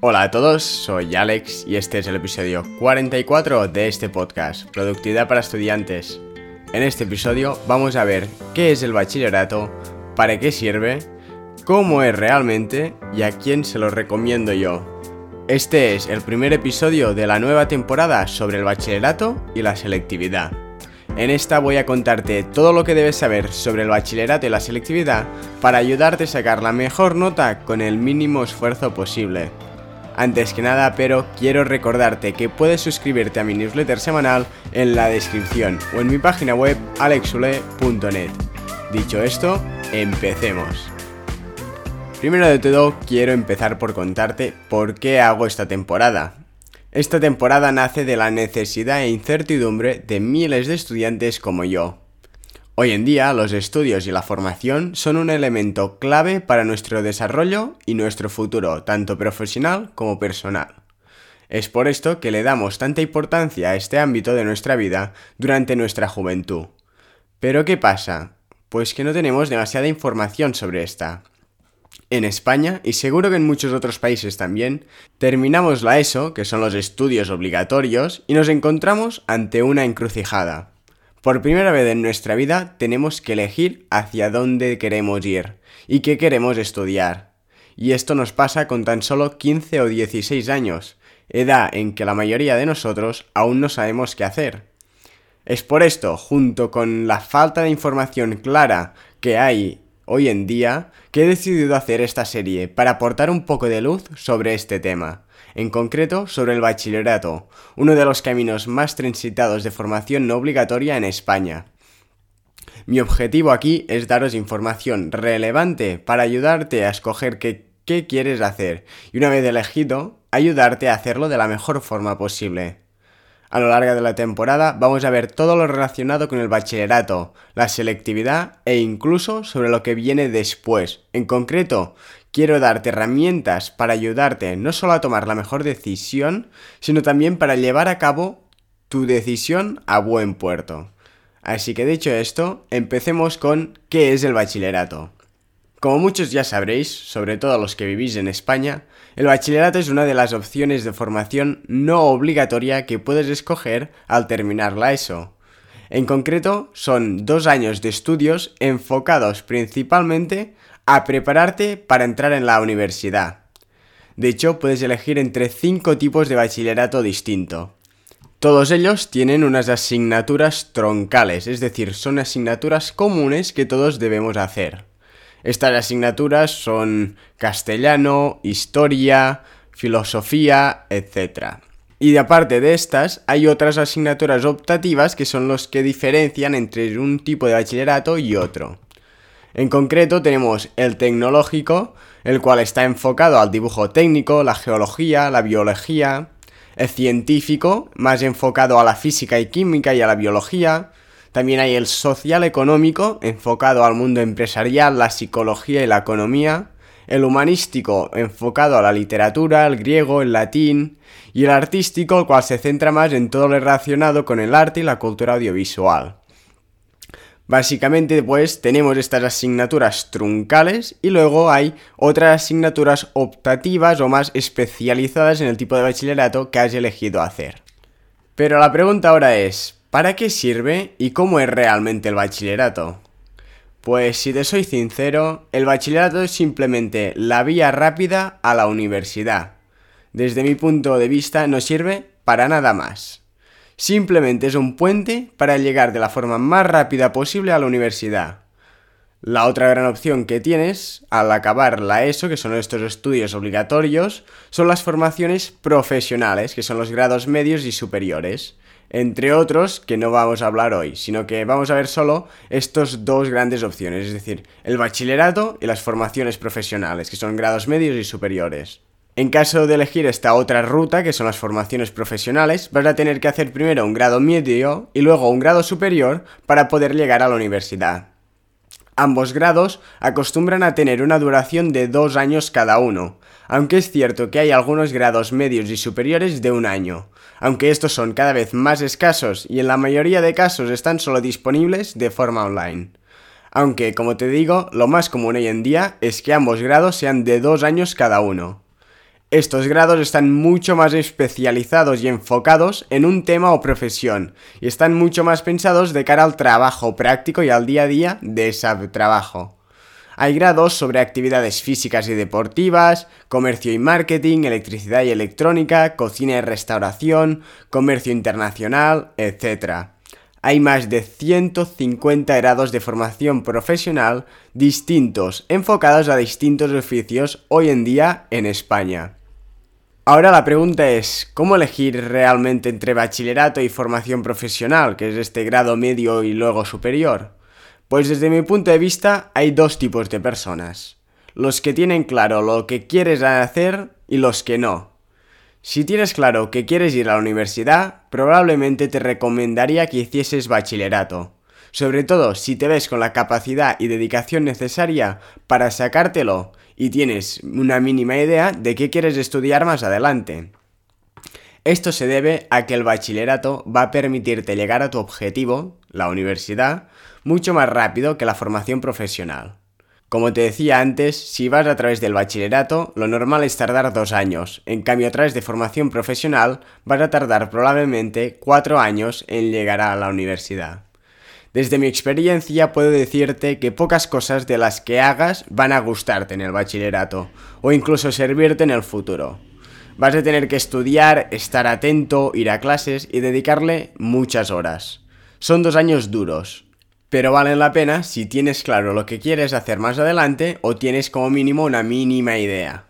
Hola a todos, soy Alex y este es el episodio 44 de este podcast, Productividad para Estudiantes. En este episodio vamos a ver qué es el bachillerato, para qué sirve, cómo es realmente y a quién se lo recomiendo yo. Este es el primer episodio de la nueva temporada sobre el bachillerato y la selectividad. En esta voy a contarte todo lo que debes saber sobre el bachillerato y la selectividad para ayudarte a sacar la mejor nota con el mínimo esfuerzo posible. Antes que nada, pero quiero recordarte que puedes suscribirte a mi newsletter semanal en la descripción o en mi página web alexule.net. Dicho esto, empecemos. Primero de todo, quiero empezar por contarte por qué hago esta temporada. Esta temporada nace de la necesidad e incertidumbre de miles de estudiantes como yo. Hoy en día los estudios y la formación son un elemento clave para nuestro desarrollo y nuestro futuro, tanto profesional como personal. Es por esto que le damos tanta importancia a este ámbito de nuestra vida durante nuestra juventud. Pero ¿qué pasa? Pues que no tenemos demasiada información sobre esta. En España, y seguro que en muchos otros países también, terminamos la ESO, que son los estudios obligatorios, y nos encontramos ante una encrucijada. Por primera vez en nuestra vida tenemos que elegir hacia dónde queremos ir y qué queremos estudiar. Y esto nos pasa con tan solo 15 o 16 años, edad en que la mayoría de nosotros aún no sabemos qué hacer. Es por esto, junto con la falta de información clara que hay hoy en día que he decidido hacer esta serie para aportar un poco de luz sobre este tema, en concreto sobre el bachillerato, uno de los caminos más transitados de formación no obligatoria en España. Mi objetivo aquí es daros información relevante para ayudarte a escoger qué, qué quieres hacer y una vez elegido, ayudarte a hacerlo de la mejor forma posible. A lo largo de la temporada vamos a ver todo lo relacionado con el bachillerato, la selectividad e incluso sobre lo que viene después. En concreto, quiero darte herramientas para ayudarte no solo a tomar la mejor decisión, sino también para llevar a cabo tu decisión a buen puerto. Así que dicho esto, empecemos con ¿qué es el bachillerato? Como muchos ya sabréis, sobre todo los que vivís en España, el bachillerato es una de las opciones de formación no obligatoria que puedes escoger al terminar la ESO. En concreto, son dos años de estudios enfocados principalmente a prepararte para entrar en la universidad. De hecho, puedes elegir entre cinco tipos de bachillerato distinto. Todos ellos tienen unas asignaturas troncales, es decir, son asignaturas comunes que todos debemos hacer. Estas asignaturas son castellano, historia, filosofía, etc. Y aparte de estas, hay otras asignaturas optativas que son los que diferencian entre un tipo de bachillerato y otro. En concreto tenemos el tecnológico, el cual está enfocado al dibujo técnico, la geología, la biología, el científico, más enfocado a la física y química y a la biología, también hay el social económico, enfocado al mundo empresarial, la psicología y la economía. El humanístico, enfocado a la literatura, el griego, el latín. Y el artístico, el cual se centra más en todo lo relacionado con el arte y la cultura audiovisual. Básicamente, pues, tenemos estas asignaturas truncales y luego hay otras asignaturas optativas o más especializadas en el tipo de bachillerato que has elegido hacer. Pero la pregunta ahora es, ¿Para qué sirve y cómo es realmente el bachillerato? Pues si te soy sincero, el bachillerato es simplemente la vía rápida a la universidad. Desde mi punto de vista no sirve para nada más. Simplemente es un puente para llegar de la forma más rápida posible a la universidad. La otra gran opción que tienes al acabar la ESO, que son estos estudios obligatorios, son las formaciones profesionales, que son los grados medios y superiores entre otros que no vamos a hablar hoy, sino que vamos a ver solo estas dos grandes opciones, es decir, el bachillerato y las formaciones profesionales, que son grados medios y superiores. En caso de elegir esta otra ruta, que son las formaciones profesionales, vas a tener que hacer primero un grado medio y luego un grado superior para poder llegar a la universidad. Ambos grados acostumbran a tener una duración de dos años cada uno, aunque es cierto que hay algunos grados medios y superiores de un año, aunque estos son cada vez más escasos y en la mayoría de casos están solo disponibles de forma online. Aunque, como te digo, lo más común hoy en día es que ambos grados sean de dos años cada uno. Estos grados están mucho más especializados y enfocados en un tema o profesión, y están mucho más pensados de cara al trabajo práctico y al día a día de ese trabajo. Hay grados sobre actividades físicas y deportivas, comercio y marketing, electricidad y electrónica, cocina y restauración, comercio internacional, etc hay más de 150 grados de formación profesional distintos, enfocados a distintos oficios hoy en día en España. Ahora la pregunta es, ¿cómo elegir realmente entre bachillerato y formación profesional, que es este grado medio y luego superior? Pues desde mi punto de vista hay dos tipos de personas. Los que tienen claro lo que quieres hacer y los que no. Si tienes claro que quieres ir a la universidad, probablemente te recomendaría que hicieses bachillerato. Sobre todo si te ves con la capacidad y dedicación necesaria para sacártelo y tienes una mínima idea de qué quieres estudiar más adelante. Esto se debe a que el bachillerato va a permitirte llegar a tu objetivo, la universidad, mucho más rápido que la formación profesional. Como te decía antes, si vas a través del bachillerato, lo normal es tardar dos años. En cambio, a través de formación profesional, vas a tardar probablemente cuatro años en llegar a la universidad. Desde mi experiencia puedo decirte que pocas cosas de las que hagas van a gustarte en el bachillerato, o incluso servirte en el futuro. Vas a tener que estudiar, estar atento, ir a clases y dedicarle muchas horas. Son dos años duros, pero valen la pena si tienes claro lo que quieres hacer más adelante o tienes como mínimo una mínima idea.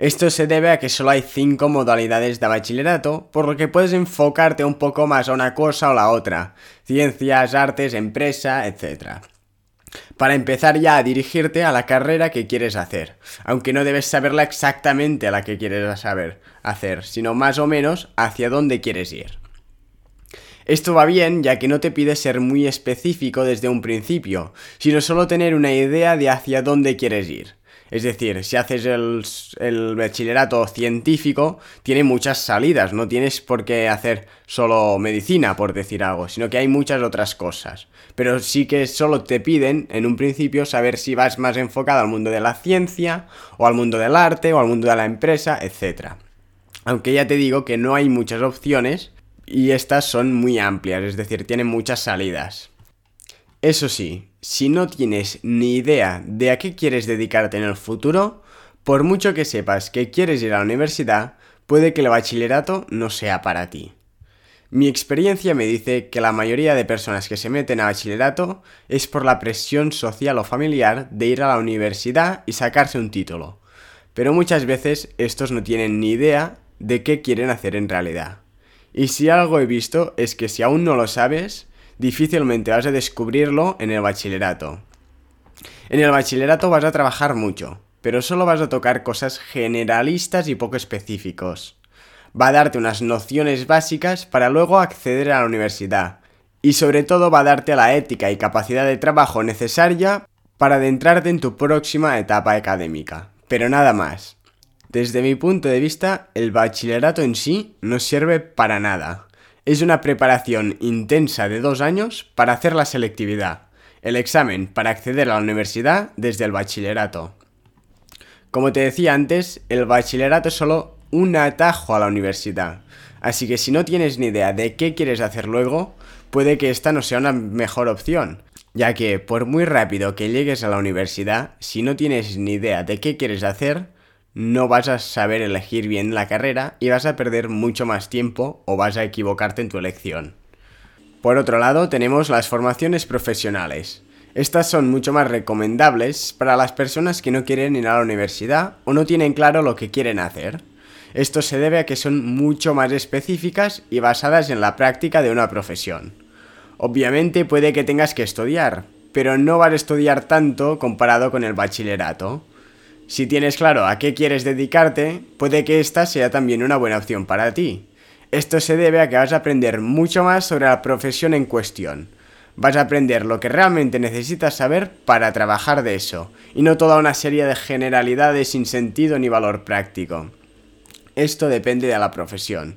Esto se debe a que solo hay 5 modalidades de bachillerato, por lo que puedes enfocarte un poco más a una cosa o la otra, ciencias, artes, empresa, etc. Para empezar ya a dirigirte a la carrera que quieres hacer, aunque no debes saberla exactamente a la que quieres saber hacer, sino más o menos hacia dónde quieres ir. Esto va bien ya que no te pide ser muy específico desde un principio, sino solo tener una idea de hacia dónde quieres ir. Es decir, si haces el, bachillerato científico, tiene muchas salidas, no tienes por qué hacer solo medicina, por decir algo, sino que hay muchas otras cosas. Pero sí que solo te piden, en un principio, saber si vas más enfocado al mundo de la ciencia, o al mundo del arte, o al mundo de la empresa, etc. Aunque ya te digo que no hay muchas opciones, y estas son muy amplias, es decir, tienen muchas salidas. Eso sí, si no tienes ni idea de a qué quieres dedicarte en el futuro, por mucho que sepas que quieres ir a la universidad, puede que el bachillerato no sea para ti. Mi experiencia me dice que la mayoría de personas que se meten a bachillerato es por la presión social o familiar de ir a la universidad y sacarse un título, pero muchas veces estos no tienen ni idea de qué quieren hacer en realidad. Y si algo he visto es que si aún no lo sabes, difícilmente vas a descubrirlo en el bachillerato. En el bachillerato vas a trabajar mucho, pero solo vas a tocar cosas generalistas y poco específicos. Va a darte unas nociones básicas para luego acceder a la universidad. Y sobre todo va a darte la ética y capacidad de trabajo necesaria para adentrarte en tu próxima etapa académica. Pero nada más. Desde mi punto de vista, el bachillerato en sí no sirve para nada. Es una preparación intensa de dos años para hacer la selectividad, el examen para acceder a la universidad desde el bachillerato. Como te decía antes, el bachillerato es solo un atajo a la universidad, así que si no tienes ni idea de qué quieres hacer luego, puede que esta no sea una mejor opción, ya que por muy rápido que llegues a la universidad, si no tienes ni idea de qué quieres hacer, no vas a saber elegir bien la carrera y vas a perder mucho más tiempo o vas a equivocarte en tu elección. Por otro lado, tenemos las formaciones profesionales. Estas son mucho más recomendables para las personas que no quieren ir a la universidad o no tienen claro lo que quieren hacer. Esto se debe a que son mucho más específicas y basadas en la práctica de una profesión. Obviamente puede que tengas que estudiar, pero no vas a estudiar tanto comparado con el bachillerato. Si tienes claro a qué quieres dedicarte, puede que esta sea también una buena opción para ti. Esto se debe a que vas a aprender mucho más sobre la profesión en cuestión. Vas a aprender lo que realmente necesitas saber para trabajar de eso, y no toda una serie de generalidades sin sentido ni valor práctico. Esto depende de la profesión.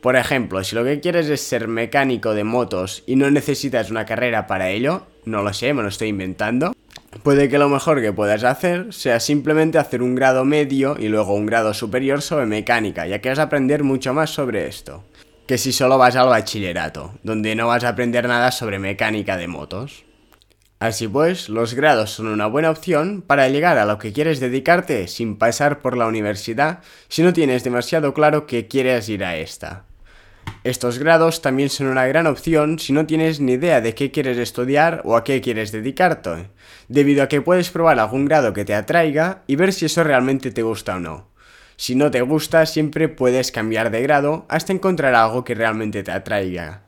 Por ejemplo, si lo que quieres es ser mecánico de motos y no necesitas una carrera para ello, no lo sé, me lo estoy inventando, Puede que lo mejor que puedas hacer sea simplemente hacer un grado medio y luego un grado superior sobre mecánica, ya que vas a aprender mucho más sobre esto. Que si solo vas al bachillerato, donde no vas a aprender nada sobre mecánica de motos. Así pues, los grados son una buena opción para llegar a lo que quieres dedicarte sin pasar por la universidad si no tienes demasiado claro que quieres ir a esta. Estos grados también son una gran opción si no tienes ni idea de qué quieres estudiar o a qué quieres dedicarte, debido a que puedes probar algún grado que te atraiga y ver si eso realmente te gusta o no. Si no te gusta, siempre puedes cambiar de grado hasta encontrar algo que realmente te atraiga.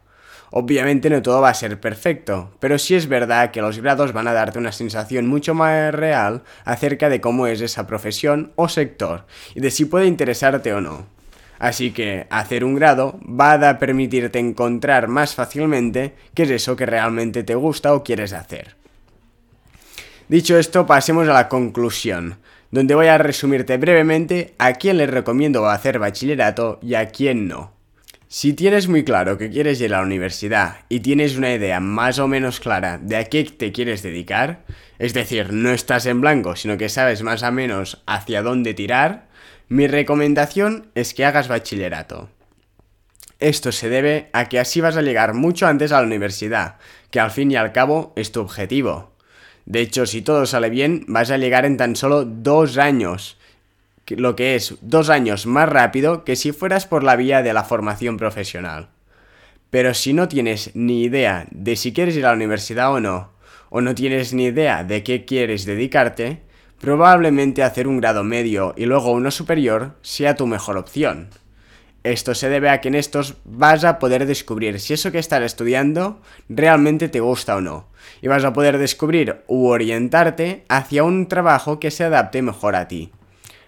Obviamente no todo va a ser perfecto, pero sí es verdad que los grados van a darte una sensación mucho más real acerca de cómo es esa profesión o sector y de si puede interesarte o no. Así que hacer un grado va a permitirte encontrar más fácilmente qué es eso que realmente te gusta o quieres hacer. Dicho esto, pasemos a la conclusión, donde voy a resumirte brevemente a quién le recomiendo hacer bachillerato y a quién no. Si tienes muy claro que quieres ir a la universidad y tienes una idea más o menos clara de a qué te quieres dedicar, es decir, no estás en blanco, sino que sabes más o menos hacia dónde tirar, mi recomendación es que hagas bachillerato. Esto se debe a que así vas a llegar mucho antes a la universidad, que al fin y al cabo es tu objetivo. De hecho, si todo sale bien, vas a llegar en tan solo dos años, lo que es dos años más rápido que si fueras por la vía de la formación profesional. Pero si no tienes ni idea de si quieres ir a la universidad o no, o no tienes ni idea de qué quieres dedicarte, probablemente hacer un grado medio y luego uno superior sea tu mejor opción. Esto se debe a que en estos vas a poder descubrir si eso que estás estudiando realmente te gusta o no, y vas a poder descubrir u orientarte hacia un trabajo que se adapte mejor a ti.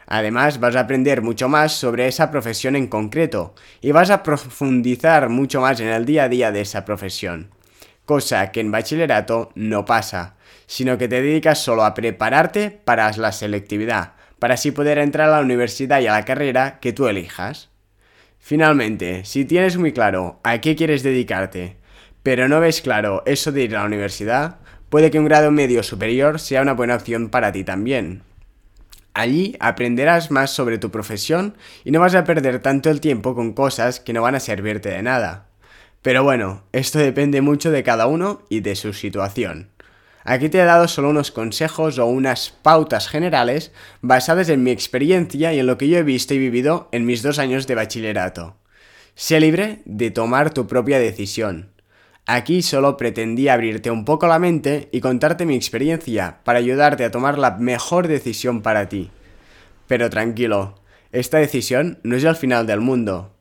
Además, vas a aprender mucho más sobre esa profesión en concreto y vas a profundizar mucho más en el día a día de esa profesión, cosa que en bachillerato no pasa sino que te dedicas solo a prepararte para la selectividad, para así poder entrar a la universidad y a la carrera que tú elijas. Finalmente, si tienes muy claro a qué quieres dedicarte, pero no ves claro eso de ir a la universidad, puede que un grado medio superior sea una buena opción para ti también. Allí aprenderás más sobre tu profesión y no vas a perder tanto el tiempo con cosas que no van a servirte de nada. Pero bueno, esto depende mucho de cada uno y de su situación. Aquí te he dado solo unos consejos o unas pautas generales basadas en mi experiencia y en lo que yo he visto y vivido en mis dos años de bachillerato. Sé libre de tomar tu propia decisión. Aquí solo pretendí abrirte un poco la mente y contarte mi experiencia para ayudarte a tomar la mejor decisión para ti. Pero tranquilo, esta decisión no es el final del mundo.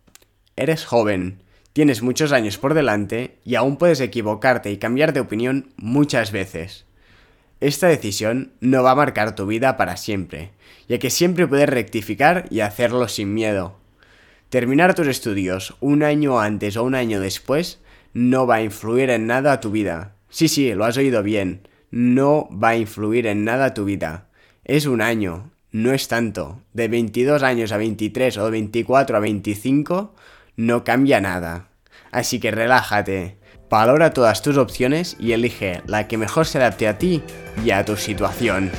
Eres joven, Tienes muchos años por delante y aún puedes equivocarte y cambiar de opinión muchas veces. Esta decisión no va a marcar tu vida para siempre, ya que siempre puedes rectificar y hacerlo sin miedo. Terminar tus estudios un año antes o un año después no va a influir en nada a tu vida. Sí, sí, lo has oído bien. No va a influir en nada a tu vida. Es un año, no es tanto. De 22 años a 23 o de 24 a 25 no cambia nada. Así que relájate, valora todas tus opciones y elige la que mejor se adapte a ti y a tu situación.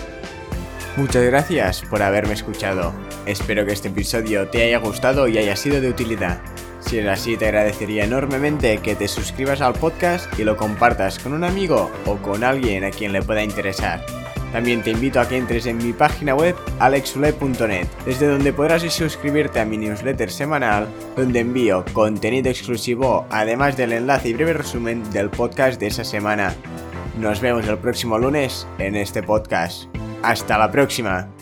Muchas gracias por haberme escuchado. Espero que este episodio te haya gustado y haya sido de utilidad. Si es así, te agradecería enormemente que te suscribas al podcast y lo compartas con un amigo o con alguien a quien le pueda interesar. También te invito a que entres en mi página web alexule.net, desde donde podrás suscribirte a mi newsletter semanal, donde envío contenido exclusivo, además del enlace y breve resumen del podcast de esa semana. Nos vemos el próximo lunes en este podcast. Hasta la próxima.